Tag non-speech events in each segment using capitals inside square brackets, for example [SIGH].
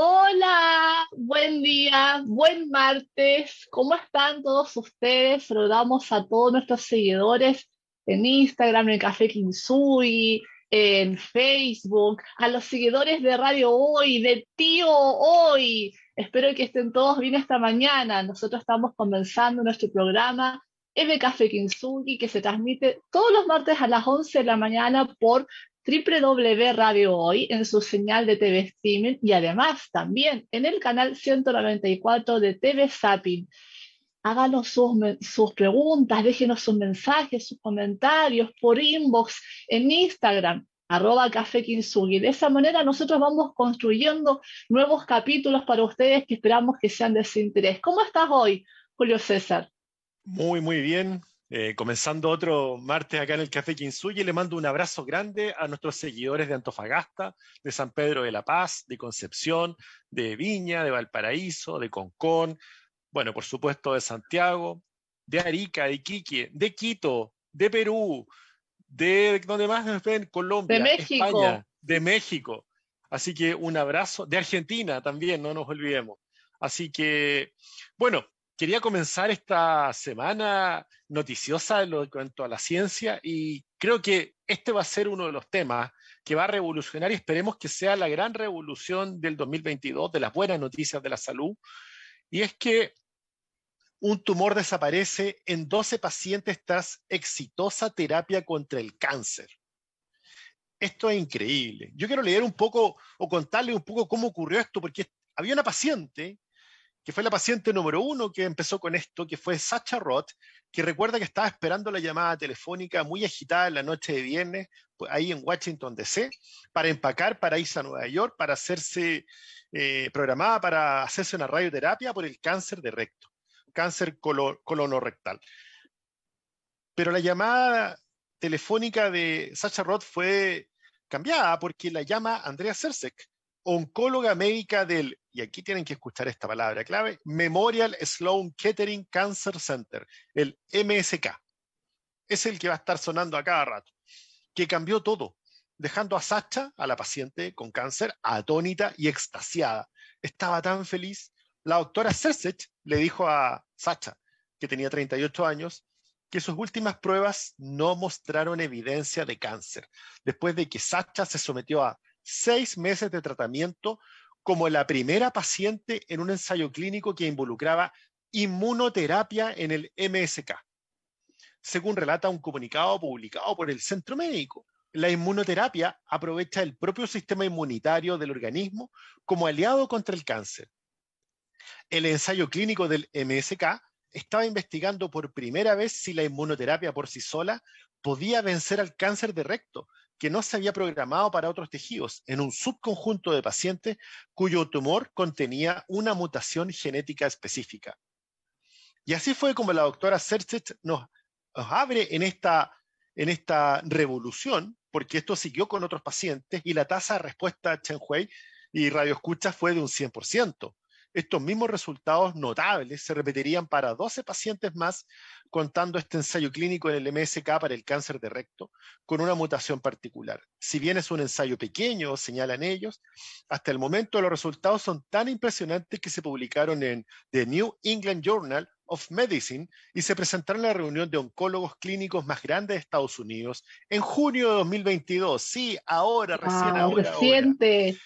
Hola, buen día, buen martes. ¿Cómo están todos ustedes? Saludamos a todos nuestros seguidores en Instagram, en Café Kinsui, en Facebook, a los seguidores de Radio Hoy, de Tío Hoy. Espero que estén todos bien esta mañana. Nosotros estamos comenzando nuestro programa M Café que se transmite todos los martes a las 11 de la mañana por www Radio Hoy en su señal de TV Streaming y además también en el canal 194 de TV Zapping. Háganos sus, preguntas, déjenos sus mensajes, sus comentarios por inbox en Instagram, arroba Café Kinsugi. De esa manera nosotros vamos construyendo nuevos capítulos para ustedes que esperamos que sean de su interés. ¿Cómo estás hoy, Julio César? Muy, muy bien. Eh, comenzando otro martes acá en el Café Quinsuye, le mando un abrazo grande a nuestros seguidores de Antofagasta, de San Pedro de la Paz, de Concepción, de Viña, de Valparaíso, de Concón, bueno, por supuesto de Santiago, de Arica, de Iquique, de Quito, de Perú, de donde más nos ven, Colombia, de México. España, de México. Así que un abrazo, de Argentina también, no nos olvidemos. Así que, bueno, quería comenzar esta semana noticiosa en, cuanto a la ciencia y creo que este va a ser uno de los temas que va a revolucionar y esperemos que sea la gran revolución del 2022 de las buenas noticias de la salud. Y es que un tumor desaparece en 12 pacientes tras exitosa terapia contra el cáncer. Esto es increíble. Yo quiero leer un poco o contarle un poco cómo ocurrió esto, porque había una paciente que fue la paciente número uno que empezó con esto, que fue Sacha Roth, que recuerda que estaba esperando la llamada telefónica muy agitada en la noche de viernes, pues, ahí en Washington, D.C., para empacar para irse a Nueva York, para hacerse eh, programada para hacerse una radioterapia por el cáncer de recto, cáncer colonorrectal. Pero la llamada telefónica de Sacha Roth fue cambiada porque la llama Andrea Sersek, oncóloga médica del, y aquí tienen que escuchar esta palabra clave, Memorial Sloan Kettering Cancer Center, el MSK. Es el que va a estar sonando a cada rato, que cambió todo, dejando a Sacha, a la paciente con cáncer, atónita y extasiada. Estaba tan feliz. La doctora Sesech le dijo a Sacha, que tenía 38 años, que sus últimas pruebas no mostraron evidencia de cáncer, después de que Sacha se sometió a seis meses de tratamiento como la primera paciente en un ensayo clínico que involucraba inmunoterapia en el MSK, según relata un comunicado publicado por el Centro Médico. La inmunoterapia aprovecha el propio sistema inmunitario del organismo como aliado contra el cáncer. El ensayo clínico del MSK estaba investigando por primera vez si la inmunoterapia por sí sola podía vencer al cáncer de recto, que no se había programado para otros tejidos en un subconjunto de pacientes cuyo tumor contenía una mutación genética específica. Y así fue como la doctora Serchet nos, abre en esta, en esta revolución, porque esto siguió con otros pacientes y la tasa de respuesta a Chen Hui y radioescucha fue de un 100%. Estos mismos resultados notables se repetirían para 12 pacientes más, contando este ensayo clínico en el MSK para el cáncer de recto, con una mutación particular. Si bien es un ensayo pequeño, señalan ellos, hasta el momento los resultados son tan impresionantes que se publicaron en The New England Journal of Medicine y se presentaron en la reunión de oncólogos clínicos más grande de Estados Unidos en junio de 2022. Sí, ahora, recién ahora. Reciente.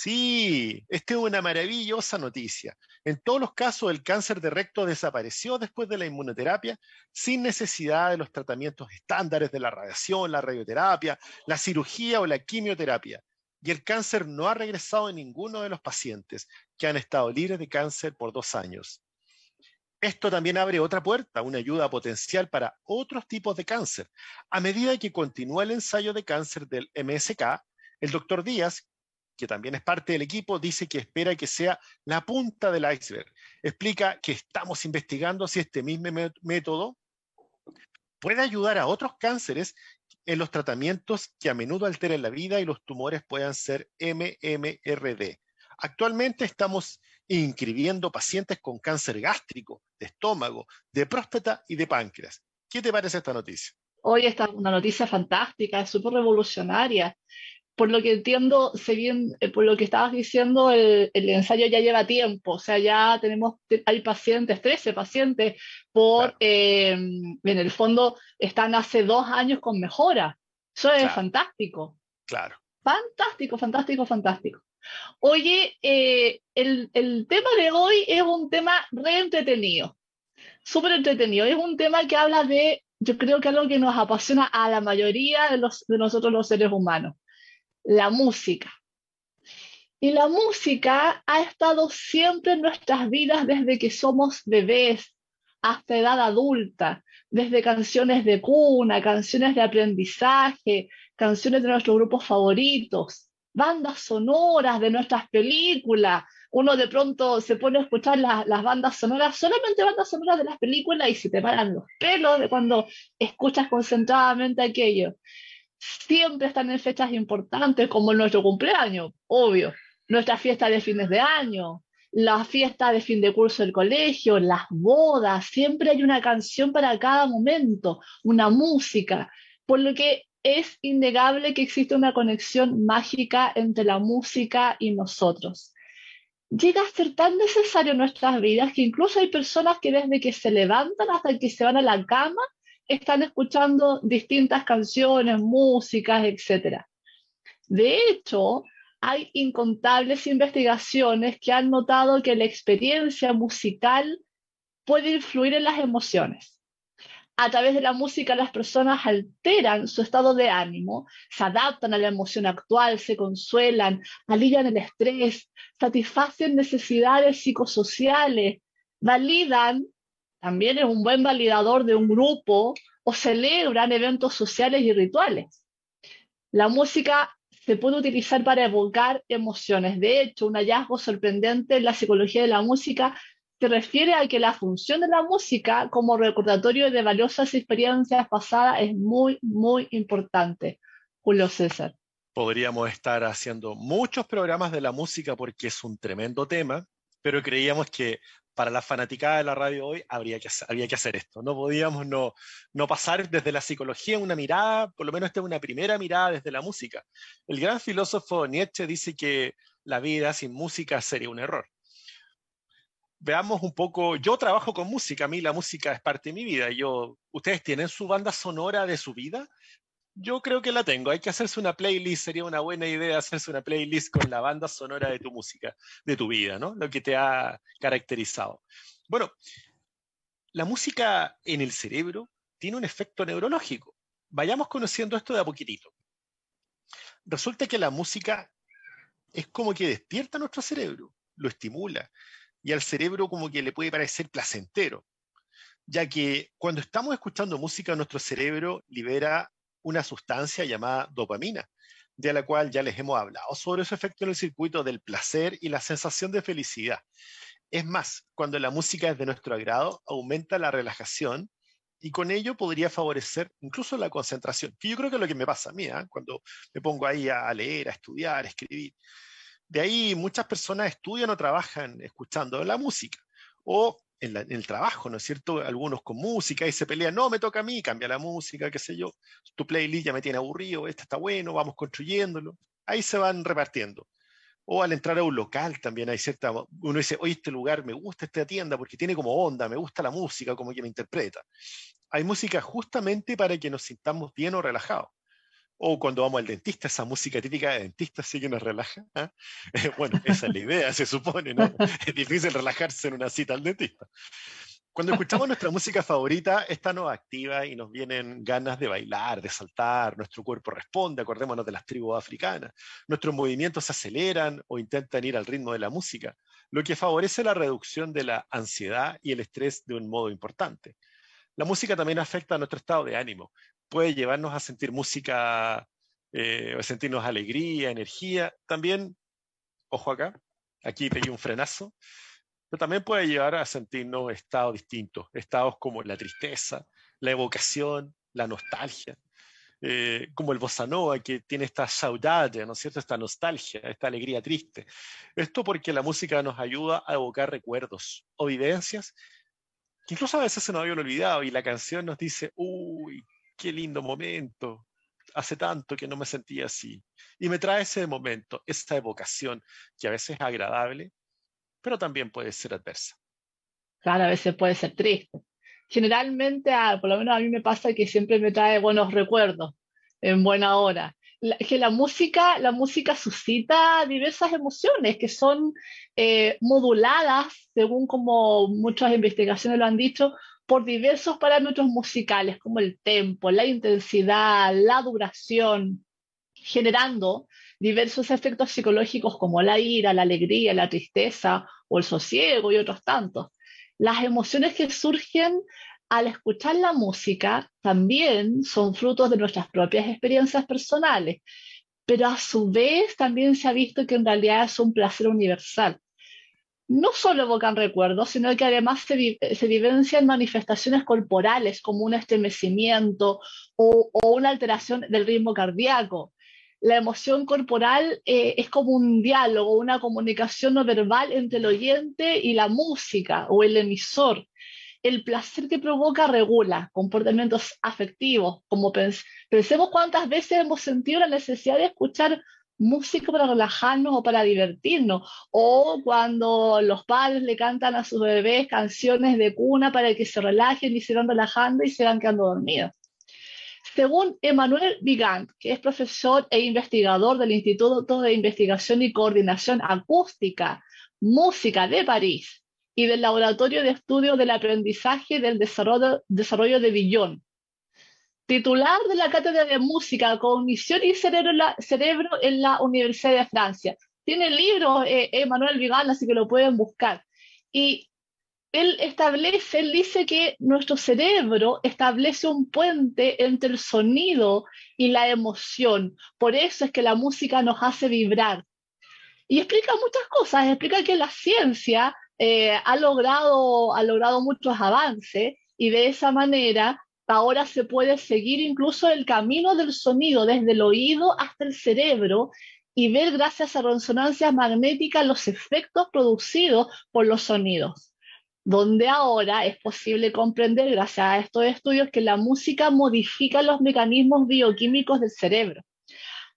Sí, esta es una maravillosa noticia. En todos los casos, el cáncer de recto desapareció después de la inmunoterapia sin necesidad de los tratamientos estándares de la radiación, la radioterapia, la cirugía o la quimioterapia. Y el cáncer no ha regresado en ninguno de los pacientes que han estado libres de cáncer por dos años. Esto también abre otra puerta, una ayuda potencial para otros tipos de cáncer. A medida que continúa el ensayo de cáncer del MSK, el doctor Díaz, que también es parte del equipo, dice que espera que sea la punta del iceberg. Explica que estamos investigando si este mismo método puede ayudar a otros cánceres en los tratamientos que a menudo alteran la vida y los tumores puedan ser MMRD. Actualmente estamos inscribiendo pacientes con cáncer gástrico, de estómago, de próstata y de páncreas. ¿Qué te parece esta noticia? Hoy está una noticia fantástica, súper revolucionaria por lo que entiendo, eh, por lo que estabas diciendo, el, ensayo ya lleva tiempo, o sea, ya tenemos, hay pacientes, 13 pacientes, por, eh, en el fondo, están hace dos años con mejora. Eso es fantástico. Claro. Fantástico, fantástico, fantástico. Oye, eh, el, el, tema de hoy es un tema re entretenido, súper entretenido. Es un tema que habla de, yo creo que algo que nos apasiona a la mayoría de, los, de nosotros los seres humanos, la música. Y la música ha estado siempre en nuestras vidas desde que somos bebés hasta edad adulta, desde canciones de cuna, canciones de aprendizaje, canciones de nuestros grupos favoritos bandas sonoras de nuestras películas. Uno de pronto se pone a escuchar las bandas sonoras, solamente bandas sonoras de las películas y se te paran los pelos de cuando escuchas concentradamente aquello. Siempre están en fechas importantes como nuestro cumpleaños, obvio, nuestra fiesta de fines de año, la fiesta de fin de curso del colegio, las bodas, siempre hay una canción para cada momento, una música, por lo que es innegable que existe una conexión mágica entre la música y nosotros. Llega a ser tan necesario en nuestras vidas que incluso hay personas que desde que se levantan hasta que se van a la cama están escuchando distintas canciones, músicas, etc. De hecho, hay incontables investigaciones que han notado que la experiencia musical puede influir en las emociones a través de la música las personas alteran su estado de ánimo, se adaptan a la emoción actual, se consuelan, alivian el estrés, satisfacen necesidades psicosociales, validan, también es un buen validador de un grupo o celebran eventos sociales y rituales. La música se puede utilizar para evocar emociones. De hecho, un hallazgo sorprendente en la psicología de la música se refiere a que la función de la música como recordatorio de valiosas experiencias pasadas es muy, muy importante. Julio César. Podríamos estar haciendo muchos programas de la música porque es un tremendo tema, pero creíamos que para la fanaticada de la radio hoy habría que, había que hacer esto. No podíamos no, pasar desde la psicología una mirada, por lo menos esta una primera mirada desde la música. El gran filósofo Nietzsche dice que la vida sin música sería un error veamos un poco, yo trabajo con música, a mí la música es parte de mi vida. Yo, ¿Ustedes tienen su banda sonora de su vida? Yo creo que la tengo. Hay que hacerse una playlist, sería una buena idea hacerse una playlist con la banda sonora de tu música, de tu vida, ¿no? Lo que te ha caracterizado. Bueno, la música en el cerebro tiene un efecto neurológico. Vayamos conociendo esto de a poquitito. Resulta que la música es como que despierta nuestro cerebro, lo estimula y al cerebro como que le puede parecer placentero, ya que cuando estamos escuchando música, nuestro cerebro libera una sustancia llamada dopamina, de la cual ya les hemos hablado sobre su efecto en el circuito del placer y la sensación de felicidad. Es más, cuando la música es de nuestro agrado, aumenta la relajación y con ello podría favorecer incluso la concentración, que yo creo que es lo que me pasa a mí, ¿eh? cuando me pongo ahí a leer, a estudiar, a escribir. De ahí muchas personas estudian o trabajan escuchando la música en, el trabajo, ¿no es cierto? Algunos con música y se pelean, no, me toca a mí, cambia la música, qué sé yo, tu playlist ya me tiene aburrido, este está bueno, vamos construyéndolo. Ahí se van repartiendo. O al entrar a un local también hay cierta, uno dice, oye, este lugar me gusta esta tienda porque tiene como onda, me gusta la música, como que me interpreta. Hay música justamente para que nos sintamos bien o relajados. O cuando vamos al dentista, esa música típica de dentista sí que nos relaja. ¿ah? [LAUGHS] bueno, esa es la idea, se supone, ¿no? [LAUGHS] Es difícil relajarse en una cita al dentista. Cuando escuchamos [LAUGHS] nuestra música favorita, esta nos activa y nos vienen ganas de bailar, de saltar, nuestro cuerpo responde, acordémonos de las tribus africanas, nuestros movimientos se aceleran o intentan ir al ritmo de la música, lo que favorece la reducción de la ansiedad y el estrés de un modo importante. La música también afecta a nuestro estado de ánimo puede llevarnos a sentir música, eh, a sentirnos alegría, energía. También, ojo acá, aquí pedí un frenazo, pero también puede llevar a sentirnos estados distintos, estados como la tristeza, la evocación, la nostalgia. Eh, como el bossa nova, que tiene esta saudade, ¿no es cierto? Esta nostalgia, esta alegría triste. Esto porque la música nos ayuda a evocar recuerdos o vivencias que incluso a veces se nos habían olvidado y la canción nos dice, uy, qué lindo momento. hace tanto que no me sentía así. Y me trae ese momento, esa evocación que a veces es agradable, pero también puede ser adversa. Claro, a veces puede ser triste. Generalmente, por lo menos a mí me pasa que siempre me trae buenos recuerdos en buena hora. que la música, la música suscita diversas emociones que son eh, moduladas, según como muchas investigaciones lo han dicho, por diversos parámetros musicales como el tempo, la intensidad, la duración, generando diversos efectos psicológicos como la ira, la alegría, la tristeza o el sosiego y otros tantos. Las emociones que surgen al escuchar la música también son frutos de nuestras propias experiencias personales, pero a su vez también se ha visto que en realidad es un placer universal no solo evocan recuerdos, sino que además se, vivencian manifestaciones corporales como un estremecimiento o, una alteración del ritmo cardíaco. La emoción corporal eh, es como un diálogo, una comunicación no verbal entre el oyente y la música o el emisor. El placer que provoca regula comportamientos afectivos, como pensemos cuántas veces hemos sentido la necesidad de escuchar música para relajarnos o para divertirnos, o cuando los padres le cantan a sus bebés canciones de cuna para que se relajen y se van relajando y se van quedando dormidos. Según Emmanuel Vigant, que es profesor e investigador del Instituto de Investigación y Coordinación Acústica, Música de París y del Laboratorio de Estudios del Aprendizaje del Desarrollo, desarrollo de Billón, titular de la Cátedra de Música, Cognición y Cerebro, Cerebro en la Universidad de Francia. Tiene el libro eh, Emanuel Vigal, así que lo pueden buscar. Y él establece, él dice que nuestro cerebro establece un puente entre el sonido y la emoción. Por eso es que la música nos hace vibrar. Y explica muchas cosas, explica que la ciencia eh, ha, logrado, ha logrado muchos avances y de esa manera ahora se puede seguir incluso el camino del sonido desde el oído hasta el cerebro y ver gracias a resonancias magnéticas los efectos producidos por los sonidos, donde ahora es posible comprender gracias a estos estudios que la música modifica los mecanismos bioquímicos del cerebro.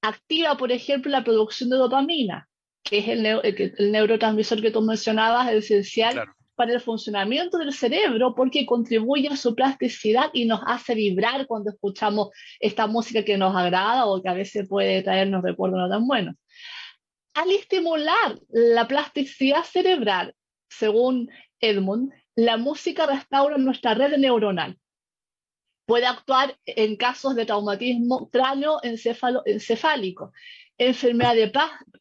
Activa, por ejemplo, la producción de dopamina, que es el, neurotransmisor que tú mencionabas, esencial para el funcionamiento del cerebro porque contribuye a su plasticidad y nos hace vibrar cuando escuchamos esta música que nos agrada o que a veces puede traernos recuerdos no tan buenos. Al estimular la plasticidad cerebral, según Edmund, la música restaura nuestra red neuronal. Puede actuar en casos de traumatismo cráneo-encefálico, enfermedad de,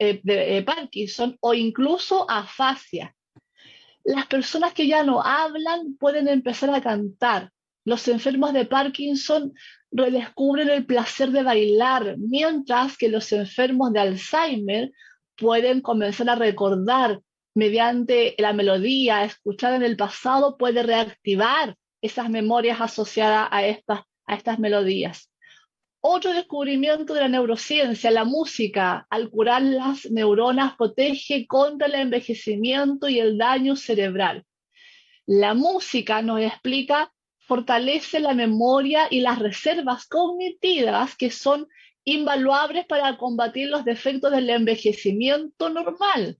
eh, de eh, Parkinson o incluso afasia las personas que ya no hablan pueden empezar a cantar. Los enfermos de Parkinson redescubren el placer de bailar, mientras que los enfermos de Alzheimer pueden comenzar a recordar mediante la melodía escuchada en el pasado, puede reactivar esas memorias asociadas a estas, a estas melodías. Otro descubrimiento de la neurociencia, la música, al curar las neuronas, protege contra el envejecimiento y el daño cerebral. La música nos explica, fortalece la memoria y las reservas cognitivas que son invaluables para combatir los defectos del envejecimiento normal.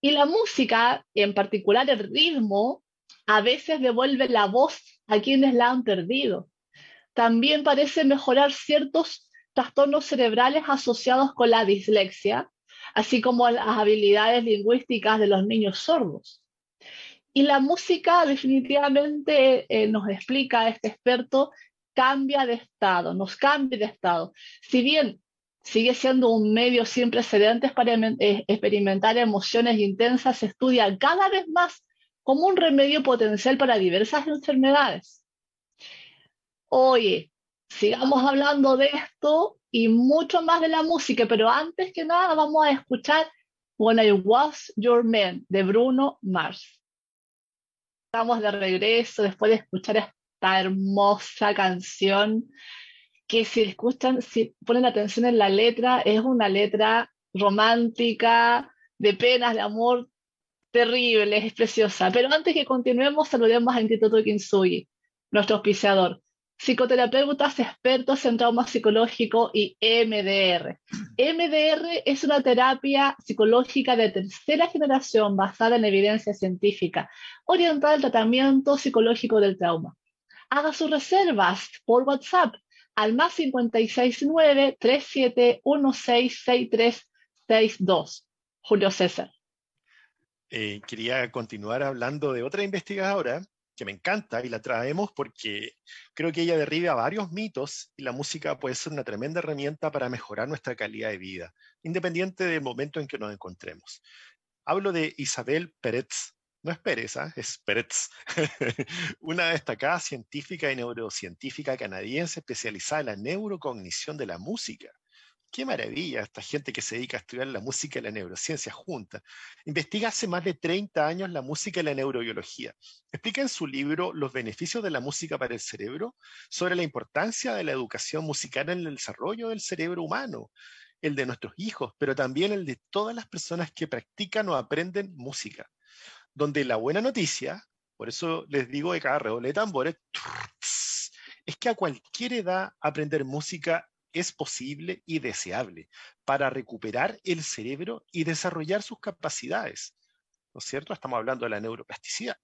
Y la música, en particular el ritmo, a veces devuelve la voz a quienes la han perdido también parece mejorar ciertos trastornos cerebrales asociados con la dislexia, así como las habilidades lingüísticas de los niños sordos. Y la música definitivamente eh, nos explica este experto, cambia de estado, nos cambia de estado. Si bien sigue siendo un medio sin precedentes para eh, experimentar emociones intensas, se estudia cada vez más como un remedio potencial para diversas enfermedades. Oye, sigamos hablando de esto y mucho más de la música, pero antes que nada vamos a escuchar When I Was Your Man de Bruno Mars. Estamos de regreso después de escuchar esta hermosa canción que si escuchan, si ponen atención en la letra, es una letra romántica, de penas, de amor, terrible, es preciosa. Pero antes que continuemos, saludemos a Instituto Kinsugi, nuestro auspiciador. Psicoterapeutas expertos en trauma psicológico y MDR. MDR es una terapia psicológica de tercera generación basada en evidencia científica, orientada al tratamiento psicológico del trauma. Haga sus reservas por WhatsApp al más 569 37166362. Julio César. Eh, quería continuar hablando de otra investigadora que me encanta y la traemos porque creo que ella derriba varios mitos y la música puede ser una tremenda herramienta para mejorar nuestra calidad de vida, independiente del momento en que nos encontremos. Hablo de Isabel Pérez, no es Pérez, ¿ah? es Pérez, [LAUGHS] una destacada científica y neurocientífica canadiense especializada en la neurocognición de la música. Qué maravilla esta gente que se dedica a estudiar la música y la neurociencia juntas. Investiga hace más de 30 años la música y la neurobiología. Explica en su libro Los beneficios de la música para el cerebro sobre la importancia de la educación musical en el desarrollo del cerebro humano, el de nuestros hijos, pero también el de todas las personas que practican o aprenden música. Donde la buena noticia, por eso les digo de cada redoble de tambores, es que a cualquier edad aprender música es posible y deseable para recuperar el cerebro y desarrollar sus capacidades. ¿No es cierto? Estamos hablando de la neuroplasticidad.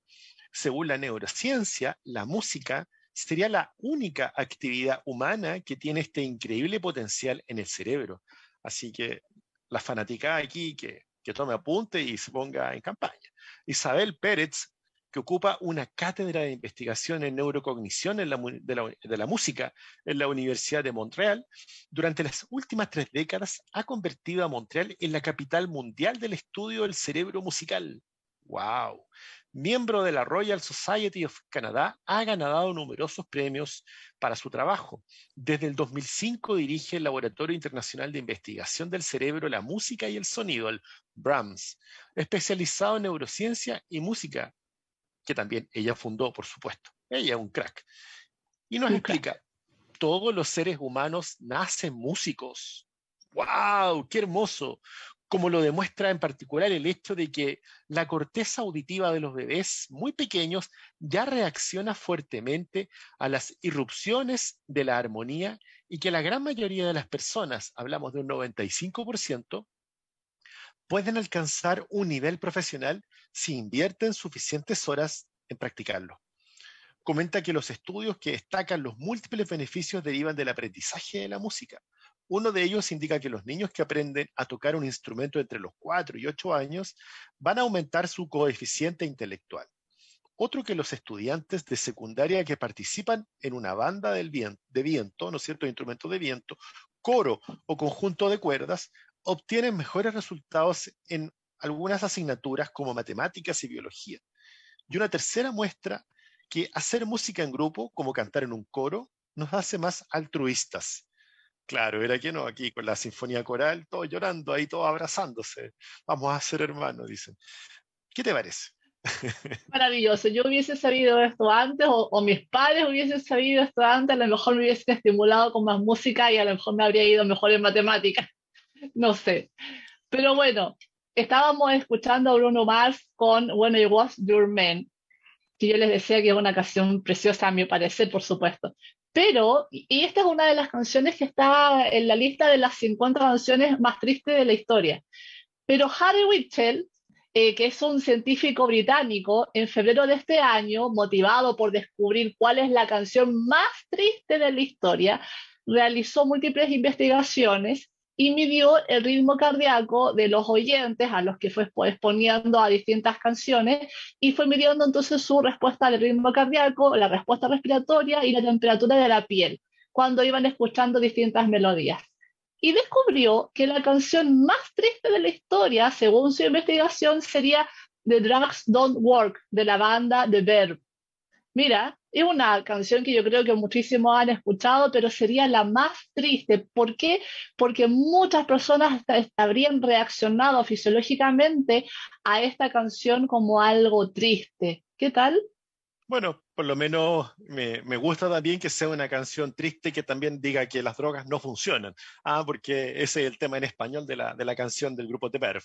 Según la neurociencia, la música sería la única actividad humana que tiene este increíble potencial en el cerebro. Así que la fanática aquí que, que tome apunte y se ponga en campaña. Isabel Pérez que ocupa una cátedra de investigación en neurocognición de, la, música en la Universidad de Montreal, durante las últimas tres décadas ha convertido a Montreal en la capital mundial del estudio del cerebro musical. ¡Wow! Miembro de la Royal Society of Canada, ha ganado numerosos premios para su trabajo. Desde el 2005 dirige el Laboratorio Internacional de Investigación del Cerebro, la Música y el Sonido, el BRAMS, especializado en neurociencia y música que también ella fundó, por supuesto. Ella es un crack. Y nos explica, todos los seres humanos nacen músicos. ¡Wow! ¡Qué hermoso! Como lo demuestra en particular el hecho de que la corteza auditiva de los bebés muy pequeños ya reacciona fuertemente a las irrupciones de la armonía y que la gran mayoría de las personas, hablamos de un 95%, pueden alcanzar un nivel profesional si invierten suficientes horas en practicarlo. Comenta que los estudios que destacan los múltiples beneficios derivan del aprendizaje de la música. Uno de ellos indica que los niños que aprenden a tocar un instrumento entre los 4 y 8 años van a aumentar su coeficiente intelectual. Otro que los estudiantes de secundaria que participan en una banda de viento, ¿no es cierto?, instrumento de viento, coro o conjunto de cuerdas, obtienen mejores resultados en algunas asignaturas como matemáticas y biología. Y una tercera muestra que hacer música en grupo, como cantar en un coro, nos hace más altruistas. Claro, era que no, aquí con la sinfonía coral, todos llorando, ahí todos abrazándose. Vamos a ser hermanos, dicen. ¿Qué te parece? [LAUGHS] Maravilloso. Yo hubiese sabido esto antes, o, o, mis padres hubiesen sabido esto antes, a lo mejor me hubiesen estimulado con más música y a lo mejor me habría ido mejor en matemáticas no sé. Pero bueno, estábamos escuchando a Bruno Mars con When I Was Your Man, que yo les decía que es una canción preciosa a mi parecer, por supuesto. Pero, y esta es una de las canciones que está en la lista de las 50 canciones más tristes de la historia. Pero Harry Whitchell, eh, que es un científico británico, en febrero de este año, motivado por descubrir cuál es la canción más triste de la historia, realizó múltiples investigaciones y midió el ritmo cardíaco de los oyentes a los que fue exponiendo a distintas canciones y fue midiendo entonces su respuesta al ritmo cardíaco, la respuesta respiratoria y la temperatura de la piel cuando iban escuchando distintas melodías. Y descubrió que la canción más triste de la historia, según su investigación, sería The Drugs Don't Work de la banda The Verb. Mira, es una canción que yo creo que muchísimos han escuchado, pero sería la más triste. ¿Por qué? Porque muchas personas habrían reaccionado fisiológicamente a esta canción como algo triste. ¿Qué tal? Bueno, por lo menos me, gusta también que sea una canción triste que también diga que las drogas no funcionan. Ah, porque ese es el tema en español de la, de la canción del grupo The Verve.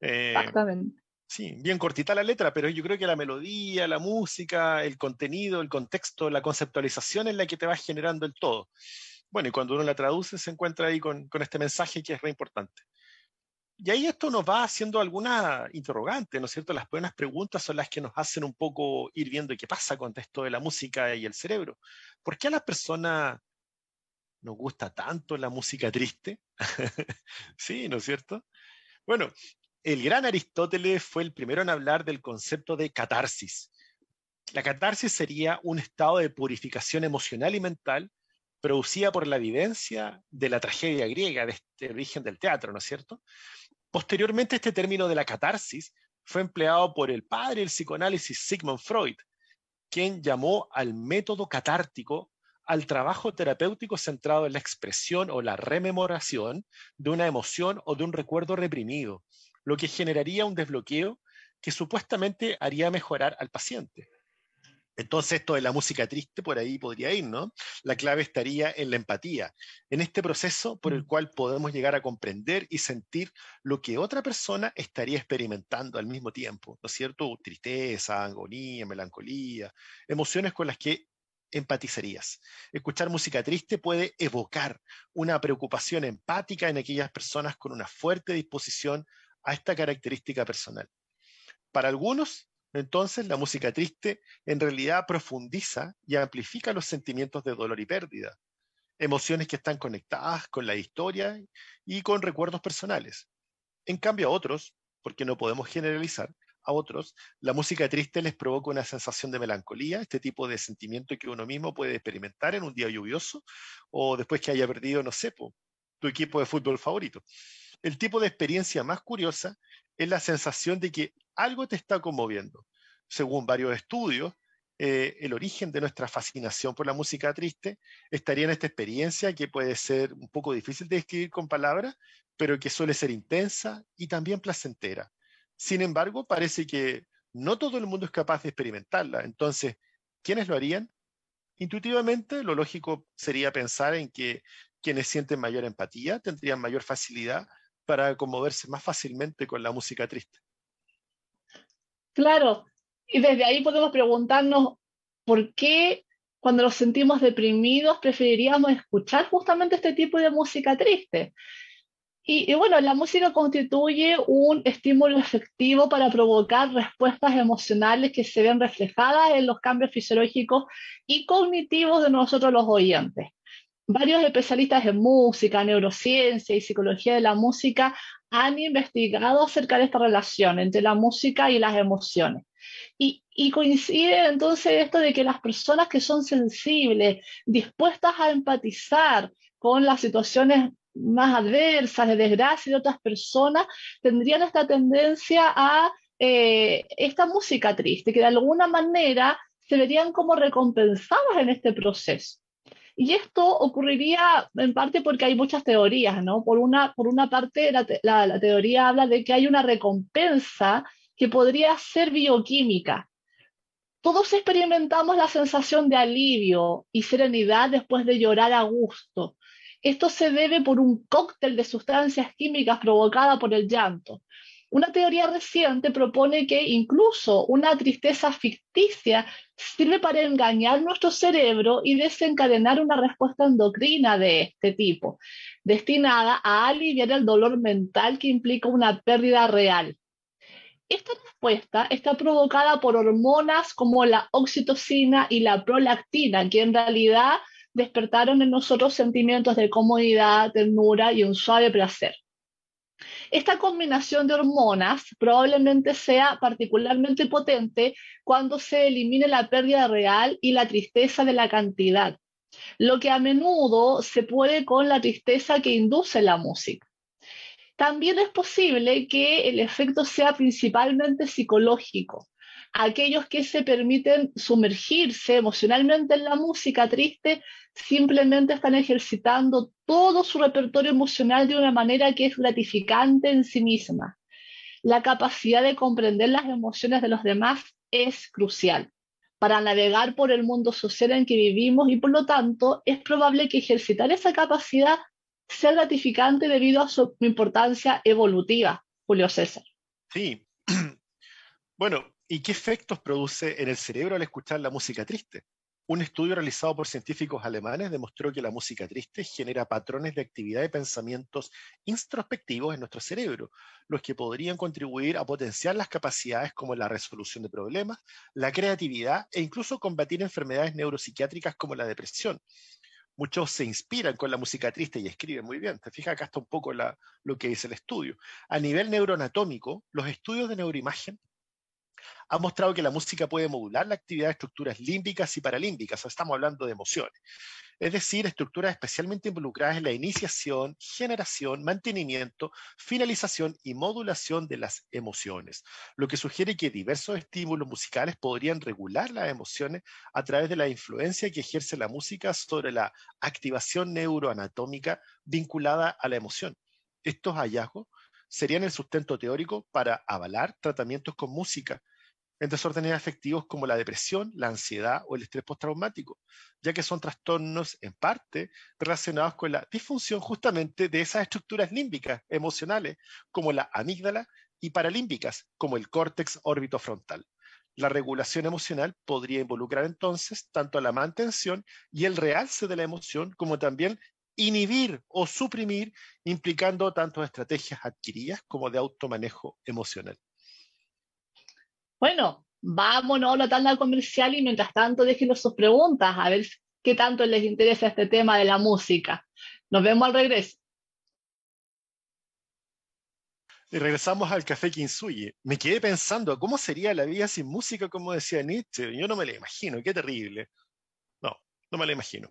Eh, Exactamente. Sí, bien cortita la letra, pero yo creo que la melodía, la música, el contenido, el contexto, la conceptualización es la que te va generando el todo. Bueno, y cuando uno la traduce se encuentra ahí con, este mensaje que es re importante. Y ahí esto nos va haciendo algunas interrogantes, ¿no es cierto? Las buenas preguntas son las que nos hacen un poco ir viendo qué pasa con esto de la música y el cerebro. ¿Por qué a las personas nos gusta tanto la música triste? [LAUGHS] sí, ¿no es cierto? Bueno, el gran Aristóteles fue el primero en hablar del concepto de catarsis. La catarsis sería un estado de purificación emocional y mental producida por la vivencia de la tragedia griega, de este origen del teatro, ¿no es cierto? Posteriormente, este término de la catarsis fue empleado por el padre del psicoanálisis Sigmund Freud, quien llamó al método catártico al trabajo terapéutico centrado en la expresión o la rememoración de una emoción o de un recuerdo reprimido, lo que generaría un desbloqueo que supuestamente haría mejorar al paciente. Entonces, esto de la música triste por ahí podría ir, ¿no? La clave estaría en la empatía, en este proceso por el mm. cual podemos llegar a comprender y sentir lo que otra persona estaría experimentando al mismo tiempo, ¿no es cierto? Tristeza, agonía, melancolía, emociones con las que empatizarías. Escuchar música triste puede evocar una preocupación empática en aquellas personas con una fuerte disposición a esta característica personal. Para algunos, entonces, la música triste en realidad profundiza y amplifica los sentimientos de dolor y pérdida, emociones que están conectadas con la historia y con recuerdos personales. En cambio, a otros, porque no podemos generalizar, a otros, la música triste les provoca una sensación de melancolía, este tipo de sentimiento que uno mismo puede experimentar en un día lluvioso o después que haya perdido, no sé, tu equipo de fútbol favorito. El tipo de experiencia más curiosa es la sensación de que algo te está conmoviendo. Según varios estudios, eh, el origen de nuestra fascinación por la música triste estaría en esta experiencia que puede ser un poco difícil de describir con palabras, pero que suele ser intensa y también placentera. Sin embargo, parece que no todo el mundo es capaz de experimentarla. Entonces, ¿quiénes lo harían? Intuitivamente, lo lógico sería pensar en que quienes sienten mayor empatía tendrían mayor facilidad para conmoverse más fácilmente con la música triste. Claro, y desde ahí podemos preguntarnos por qué cuando nos sentimos deprimidos preferiríamos escuchar justamente este tipo de música triste. Y, bueno, la música constituye un estímulo efectivo para provocar respuestas emocionales que se ven reflejadas en los cambios fisiológicos y cognitivos de nosotros los oyentes. Varios especialistas en música, neurociencia y psicología de la música han investigado acerca de esta relación entre la música y las emociones. Y, y, coincide entonces esto de que las personas que son sensibles, dispuestas a empatizar con las situaciones más adversas, de desgracia de otras personas, tendrían esta tendencia a eh, esta música triste, que de alguna manera se verían como recompensadas en este proceso. Y esto ocurriría en parte porque hay muchas teorías, ¿no? Por una, por una parte, la, la, teoría habla de que hay una recompensa que podría ser bioquímica. Todos experimentamos la sensación de alivio y serenidad después de llorar a gusto. Esto se debe por un cóctel de sustancias químicas provocada por el llanto. Una teoría reciente propone que incluso una tristeza ficticia sirve para engañar nuestro cerebro y desencadenar una respuesta endocrina de este tipo, destinada a aliviar el dolor mental que implica una pérdida real. Esta respuesta está provocada por hormonas como la oxitocina y la prolactina, que en realidad despertaron en nosotros sentimientos de comodidad, ternura y un suave placer. Esta combinación de hormonas probablemente sea particularmente potente cuando se elimine la pérdida real y la tristeza de la cantidad, lo que a menudo se puede con la tristeza que induce la música. También es posible que el efecto sea principalmente psicológico. Aquellos que se permiten sumergirse emocionalmente en la música triste simplemente están ejercitando todo su repertorio emocional de una manera que es gratificante en sí misma. La capacidad de comprender las emociones de los demás es crucial para navegar por el mundo social en que vivimos y por lo tanto es probable que ejercitar esa capacidad sea gratificante debido a su importancia evolutiva, Julio César. Sí, [CLEARS THROAT] Bueno, ¿y qué efectos produce en el cerebro al escuchar la música triste? Un estudio realizado por científicos alemanes demostró que la música triste genera patrones de actividad y pensamientos introspectivos en nuestro cerebro, los que podrían contribuir a potenciar las capacidades como la resolución de problemas, la creatividad e incluso combatir enfermedades neuropsiquiátricas como la depresión. Muchos se inspiran con la música triste y escriben muy bien. Te fijas, acá está un poco lo que dice el estudio. A nivel neuroanatómico, los estudios de neuroimagen ha mostrado que la música puede modular la actividad de estructuras límbicas y paralímbicas, estamos hablando de emociones, es decir, estructuras especialmente involucradas en la iniciación, generación, mantenimiento, finalización y modulación de las emociones, lo que sugiere que diversos estímulos musicales podrían regular las emociones a través de la influencia que ejerce la música sobre la activación neuroanatómica vinculada a la emoción. Estos hallazgos serían el sustento teórico para avalar tratamientos con música en desórdenes afectivos como la depresión, la ansiedad o el estrés postraumático, ya que son trastornos en parte relacionados con la disfunción justamente de esas estructuras límbicas emocionales, como la amígdala, y paralímbicas, como el córtex órbito-frontal. La regulación emocional podría involucrar entonces tanto la mantención y el realce de la emoción, como también inhibir o suprimir, implicando tanto estrategias adquiridas como de automanejo emocional. Bueno, vámonos a la tanda comercial y mientras tanto déjenos sus preguntas a ver qué tanto les interesa este tema de la música. Nos vemos al regreso. Y regresamos al Café Kinsuyi. Me quedé pensando, ¿cómo sería la vida sin música, como decía Nietzsche? Yo no me la imagino, qué terrible. No me lo imagino.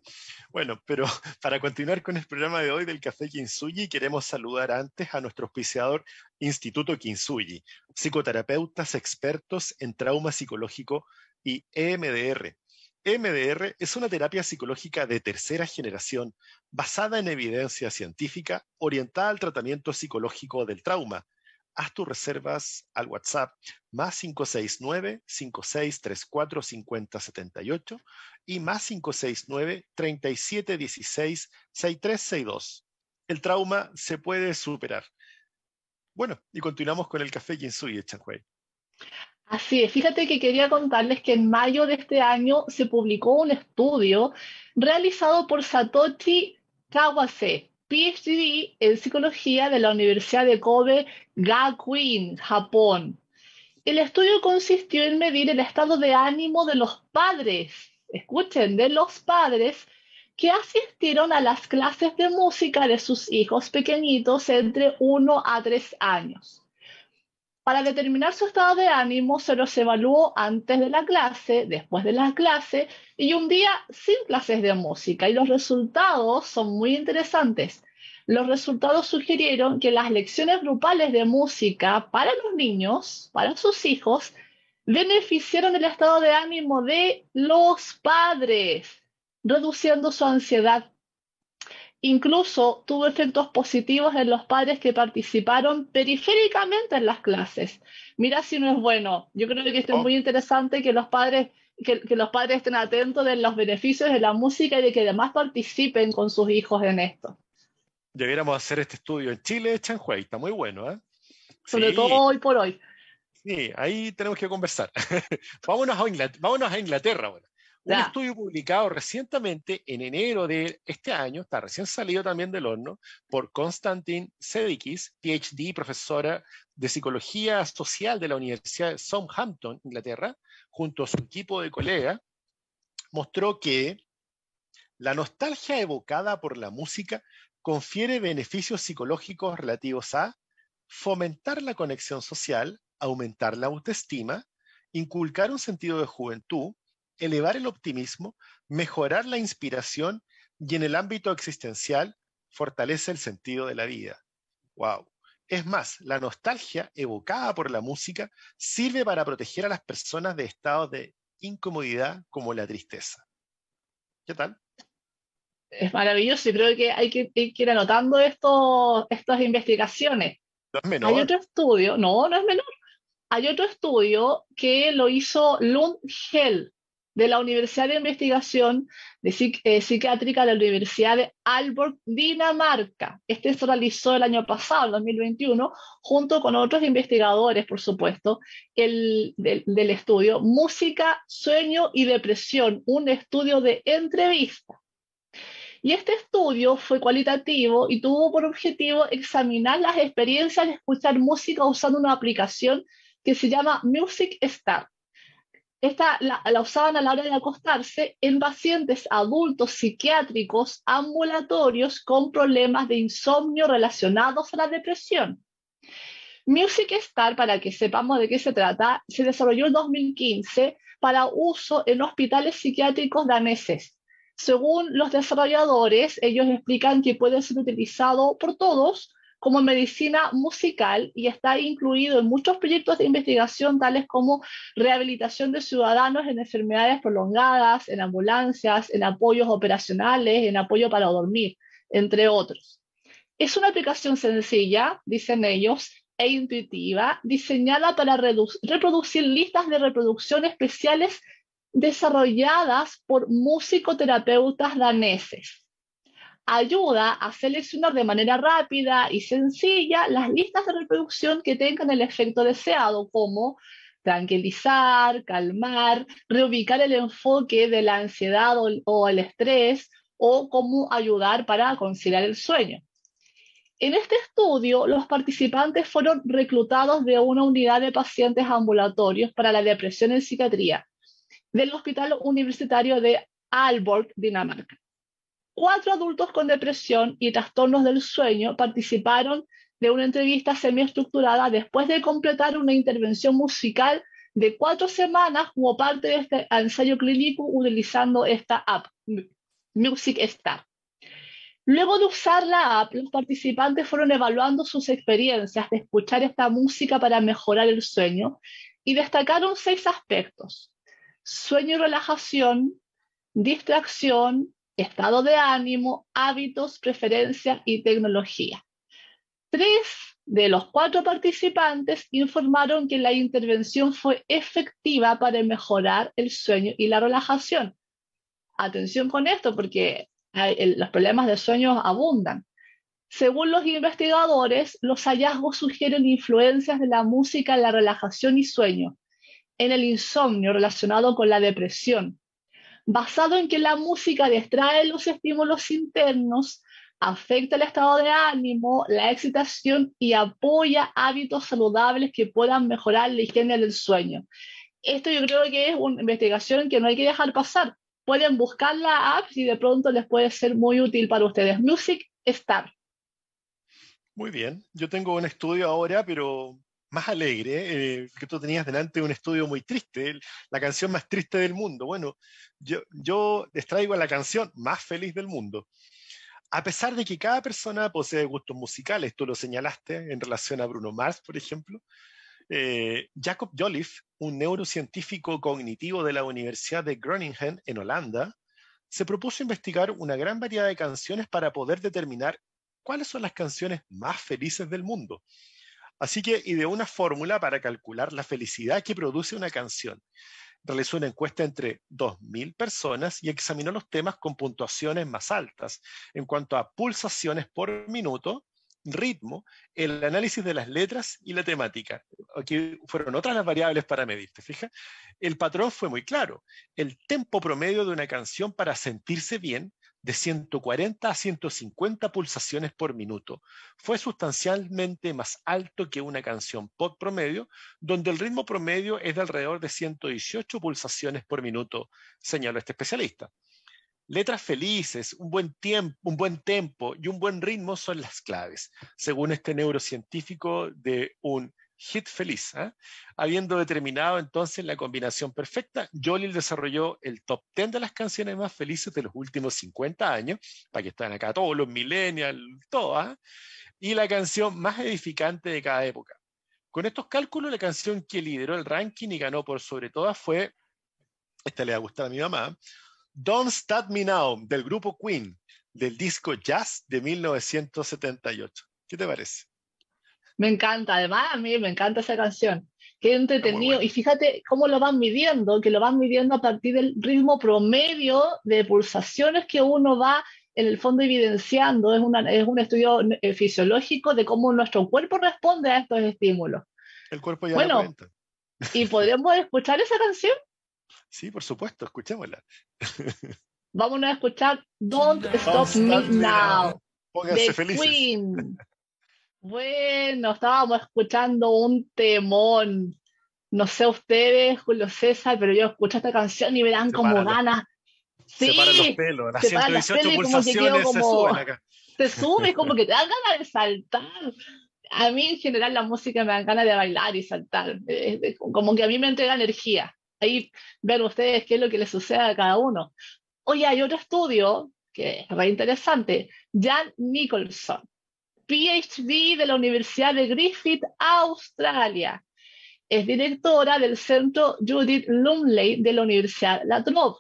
Bueno, pero [LAUGHS] para continuar con el programa de hoy del Café Kinsuyi, queremos saludar antes a nuestro auspiciador Instituto Kinsuyi, psicoterapeutas expertos en trauma psicológico y EMDR. EMDR es una terapia psicológica de tercera generación basada en evidencia científica orientada al tratamiento psicológico del trauma haz tus reservas al WhatsApp más 569-5634-5078 y más 569-3716-6362. El trauma se puede superar. Bueno, y continuamos con el café Kinsui, Chanhuey. Así es, fíjate que quería contarles que en mayo de este año se publicó un estudio realizado por Satoshi Kawase, PhD en psicología de la Universidad de Kobe Gakuin, Japón. El estudio consistió en medir el estado de ánimo de los padres, escuchen, de los padres que asistieron a las clases de música de sus hijos pequeñitos entre 1 a 3 años. Para determinar su estado de ánimo se los evaluó antes de la clase, después de la clase y un día sin clases de música. Y los resultados son muy interesantes. Los resultados sugirieron que las lecciones grupales de música para los niños, para sus hijos, beneficiaron el estado de ánimo de los padres, reduciendo su ansiedad. Incluso tuvo efectos positivos en los padres que participaron periféricamente en las clases. Mira si no es bueno. Yo creo que esto es oh. muy interesante que los padres que, los padres estén atentos de los beneficios de la música y de que además participen con sus hijos en esto. Deberíamos hacer este estudio en Chile, Chanhuay, está muy bueno, ¿eh? Sobre todo hoy por hoy. Sí, ahí tenemos que conversar. [LAUGHS] vámonos, a Inglaterra, vámonos a Inglaterra ahora. Un estudio publicado recientemente en enero de este año, está recién salido también del horno, por Konstantin Sedikis, PhD, profesora de Psicología Social de la Universidad de Southampton, Inglaterra, junto a su equipo de colegas, mostró que la nostalgia evocada por la música confiere beneficios psicológicos relativos a fomentar la conexión social, aumentar la autoestima, inculcar un sentido de juventud, elevar el optimismo, mejorar la inspiración y en el ámbito existencial fortalece el sentido de la vida. Wow. Es más, la nostalgia evocada por la música sirve para proteger a las personas de estados de incomodidad como la tristeza. ¿Qué tal? es maravilloso y creo que hay que, ir anotando esto, estas investigaciones. No es menor. Hay otro estudio, no, no es menor. Hay otro estudio que lo hizo Lund Hell de la Universidad de Investigación eh, Psiquiátrica de la Universidad de Aalborg, Dinamarca. Este se realizó el año pasado, en 2021, junto con otros investigadores, por supuesto, el, del estudio Música, Sueño y Depresión, un estudio de entrevista. Y este estudio fue cualitativo y tuvo por objetivo examinar las experiencias de escuchar música usando una aplicación que se llama Music Star. Esta la, usaban a la hora de acostarse en pacientes adultos psiquiátricos ambulatorios con problemas de insomnio relacionados a la depresión. Music Star, para que sepamos de qué se trata, se desarrolló en 2015 para uso en hospitales psiquiátricos daneses. Según los desarrolladores, ellos explican que puede ser utilizado por todos como medicina musical y está incluido en muchos proyectos de investigación tales como rehabilitación de ciudadanos en enfermedades prolongadas, en ambulancias, en apoyos operacionales, en apoyo para dormir, entre otros. Es una aplicación sencilla, dicen ellos, e intuitiva, diseñada para reproducir listas de reproducción especiales desarrolladas por musicoterapeutas daneses ayuda a seleccionar de manera rápida y sencilla las listas de reproducción que tengan el efecto deseado, como tranquilizar, calmar, reubicar el enfoque de la ansiedad o, el estrés, o cómo ayudar para conciliar el sueño. En este estudio, los participantes fueron reclutados de una unidad de pacientes ambulatorios para la depresión en psiquiatría del Hospital Universitario de Aalborg, Dinamarca. Cuatro adultos con depresión y trastornos del sueño participaron de una entrevista semiestructurada después de completar una intervención musical de cuatro semanas como parte de este ensayo clínico utilizando esta app, Music Star. Luego de usar la app, los participantes fueron evaluando sus experiencias de escuchar esta música para mejorar el sueño y destacaron seis aspectos. Sueño y relajación, distracción, estado de ánimo, hábitos, preferencias y tecnología. Tres de los cuatro participantes informaron que la intervención fue efectiva para mejorar el sueño y la relajación. Atención con esto porque los problemas de sueño abundan. Según los investigadores, los hallazgos sugieren influencias de la música en la relajación y sueño, en el insomnio relacionado con la depresión, basado en que la música distrae los estímulos internos, afecta el estado de ánimo, la excitación y apoya hábitos saludables que puedan mejorar la higiene del sueño. Esto yo creo que es una investigación que no hay que dejar pasar. Pueden buscar la app y de pronto les puede ser muy útil para ustedes. Music Star. Muy bien, yo tengo un estudio ahora, pero más alegre, eh, que tú tenías delante un estudio muy triste, la canción más triste del mundo. Bueno, yo, yo les traigo la canción más feliz del mundo. A pesar de que cada persona posee gustos musicales, tú lo señalaste en relación a Bruno Mars, por ejemplo, eh, Jacob Jolliffe, un neurocientífico cognitivo de la Universidad de Groningen en Holanda, se propuso investigar una gran variedad de canciones para poder determinar cuáles son las canciones más felices del mundo. Así que ideó una fórmula para calcular la felicidad que produce una canción. Realizó una encuesta entre 2.000 personas y examinó los temas con puntuaciones más altas en cuanto a pulsaciones por minuto, ritmo, el análisis de las letras y la temática. Aquí fueron otras las variables para medir, ¿te fijas? El patrón fue muy claro. El tempo promedio de una canción para sentirse bien de 140 a 150 pulsaciones por minuto. Fue sustancialmente más alto que una canción pop promedio, donde el ritmo promedio es de alrededor de 118 pulsaciones por minuto, señaló este especialista. Letras felices, un buen tiempo, un buen tempo y un buen ritmo son las claves, según este neurocientífico de un hit feliz. ¿eh? Habiendo determinado entonces la combinación perfecta, Jolil desarrolló el top 10 de las canciones más felices de los últimos 50 años, para que estén acá todos los millennials, todas, ¿eh? y la canción más edificante de cada época. Con estos cálculos, la canción que lideró el ranking y ganó por sobre todas fue, esta le va a gustar a mi mamá, Don't Stop Me Now, del grupo Queen, del disco Jazz de 1978. ¿Qué te parece? Me encanta, además a mí me encanta esa canción. Qué entretenido. Y fíjate cómo lo van midiendo, que lo van midiendo a partir del ritmo promedio de pulsaciones que uno va en el fondo evidenciando. Es, una, es un estudio eh, fisiológico de cómo nuestro cuerpo responde a estos estímulos. El cuerpo ya bueno, lo ¿Y podríamos [LAUGHS] escuchar esa canción? Sí, por supuesto, escuchémosla. [LAUGHS] Vámonos a escuchar Don't, Stop, Me Now. Pónganse felices. Queen. [LAUGHS] Bueno, estábamos escuchando un temón. No sé ustedes, Julio César, pero yo escucho esta canción y me dan como ganas. Sí, se paran los pelos, las 118 pulsaciones como, [LAUGHS] se suben acá. Se sube, como que te dan ganas de saltar. A mí en general la música me dan ganas de bailar y saltar. Como que a mí me entrega energía. Ahí ven ustedes qué es lo que les sucede a cada uno. Oye, hay otro estudio que es re interesante. Jan Nicholson PhD de la Universidad de Griffith, Australia. Es directora del Centro Judith Lumley de la Universidad La Trobe,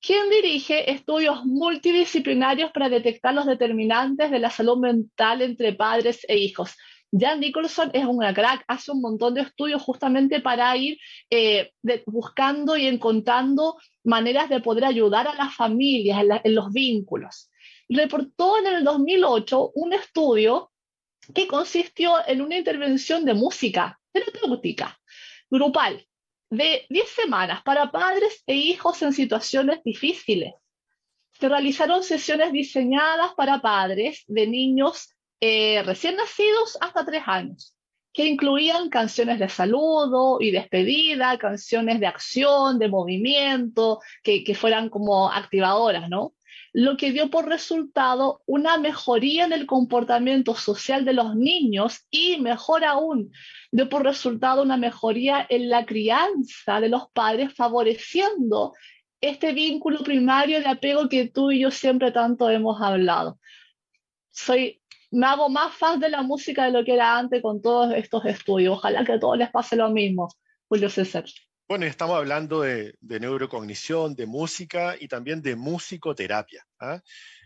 quien dirige estudios multidisciplinarios para detectar los determinantes de la salud mental entre padres e hijos. Jan Nicholson es una crack, hace un montón de estudios justamente para ir eh, buscando y encontrando maneras de poder ayudar a las familias en los vínculos reportó en el 2008 un estudio que consistió en una intervención de música terapéutica grupal de 10 semanas para padres e hijos en situaciones difíciles. Se realizaron sesiones diseñadas para padres de niños eh, recién nacidos hasta 3 años, que incluían canciones de saludo y despedida, canciones de acción, de movimiento, que, que fueran como activadoras, ¿no? Lo que dio por resultado una mejoría en el comportamiento social de los niños y, mejor aún, dio por resultado una mejoría en la crianza de los padres, favoreciendo este vínculo primario de apego que tú y yo siempre tanto hemos hablado. Soy, me hago más fan de la música de lo que era antes con todos estos estudios. Ojalá que a todos les pase lo mismo, Julio César. Bueno, estamos hablando de, neurocognición, de música y también de musicoterapia. ¿ah?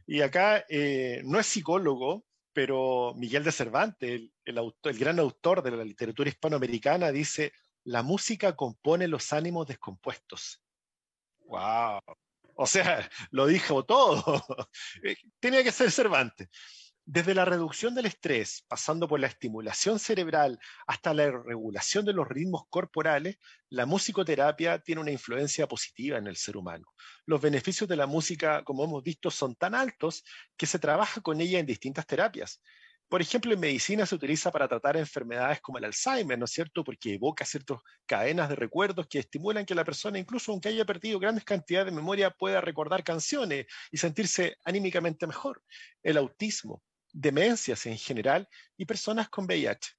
Y acá eh, no es psicólogo, pero Miguel de Cervantes, el, autor, el gran autor de la literatura hispanoamericana, dice, la música compone los ánimos descompuestos. ¡Wow! O sea, [LAUGHS] lo dijo todo. [LAUGHS] Eh, tenía que ser Cervantes. Desde la reducción del estrés, pasando por la estimulación cerebral hasta la regulación de los ritmos corporales, la musicoterapia tiene una influencia positiva en el ser humano. Los beneficios de la música, como hemos visto, son tan altos que se trabaja con ella en distintas terapias. Por ejemplo, en medicina se utiliza para tratar enfermedades como el Alzheimer, ¿no es cierto? Porque evoca ciertas cadenas de recuerdos que estimulan que la persona, incluso aunque haya perdido grandes cantidades de memoria, pueda recordar canciones y sentirse anímicamente mejor. El autismo, demencias en general y personas con VIH.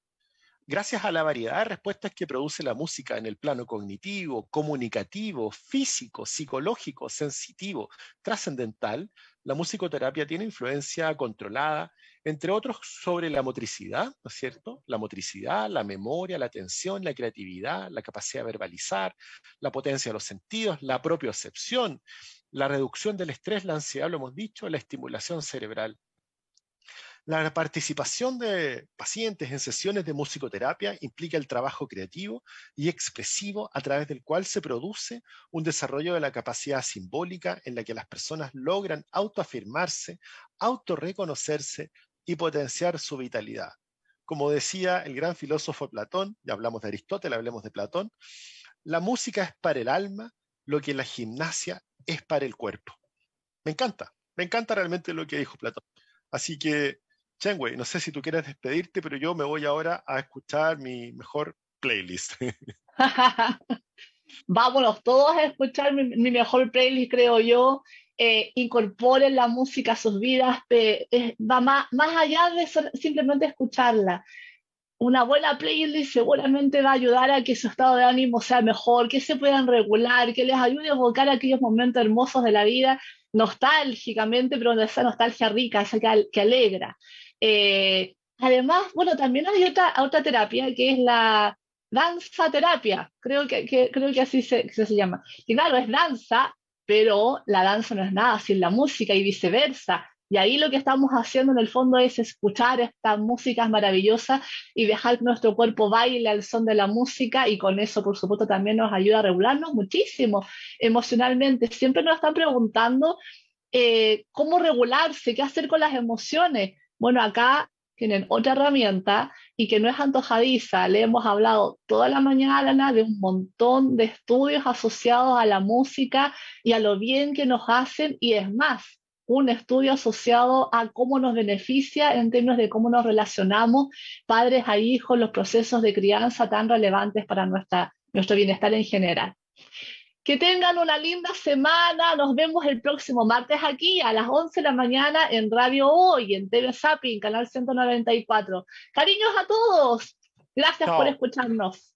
Gracias a la variedad de respuestas que produce la música en el plano cognitivo, comunicativo, físico, psicológico, sensitivo, trascendental, la musicoterapia tiene influencia controlada, entre otros, sobre la motricidad, ¿no es cierto? La motricidad, la memoria, la atención, la creatividad, la capacidad de verbalizar, la potencia de los sentidos, la propiocepción, la reducción del estrés, la ansiedad, lo hemos dicho, la estimulación cerebral. La participación de pacientes en sesiones de musicoterapia implica el trabajo creativo y expresivo a través del cual se produce un desarrollo de la capacidad simbólica en la que las personas logran autoafirmarse, autorreconocerse y potenciar su vitalidad. Como decía el gran filósofo Platón, ya hablamos de Aristóteles, hablemos de Platón, la música es para el alma lo que la gimnasia es para el cuerpo. Me encanta, me encanta realmente lo que dijo Platón. Así que Chenwei, no sé si tú quieres despedirte, pero yo me voy ahora a escuchar mi mejor playlist. [LAUGHS] Vámonos todos a escuchar mi, mejor playlist, creo yo. Eh, incorporen la música a sus vidas, va más, allá de simplemente escucharla. Una buena playlist seguramente va a ayudar a que su estado de ánimo sea mejor, que se puedan regular, que les ayude a evocar aquellos momentos hermosos de la vida nostálgicamente, pero de esa nostalgia rica, esa que alegra. Eh, además, bueno, también hay otra, terapia que es la danza terapia, creo que, creo que así se, se, llama. Y claro, es danza, pero la danza no es nada sin la música y viceversa. Y ahí lo que estamos haciendo en el fondo es escuchar estas músicas maravillosas y dejar que nuestro cuerpo baile al son de la música y con eso, por supuesto, también nos ayuda a regularnos muchísimo emocionalmente. Siempre nos están preguntando eh, cómo regularse, qué hacer con las emociones. Bueno, acá tienen otra herramienta y que no es antojadiza. Le hemos hablado toda la mañana de un montón de estudios asociados a la música y a lo bien que nos hacen y es más, un estudio asociado a cómo nos beneficia en términos de cómo nos relacionamos padres a hijos, los procesos de crianza tan relevantes para nuestro bienestar en general. Que tengan una linda semana. Nos vemos el próximo martes aquí a las 11 de la mañana en Radio Hoy, en TV Zapping, canal 194. Cariños a todos. Gracias por escucharnos.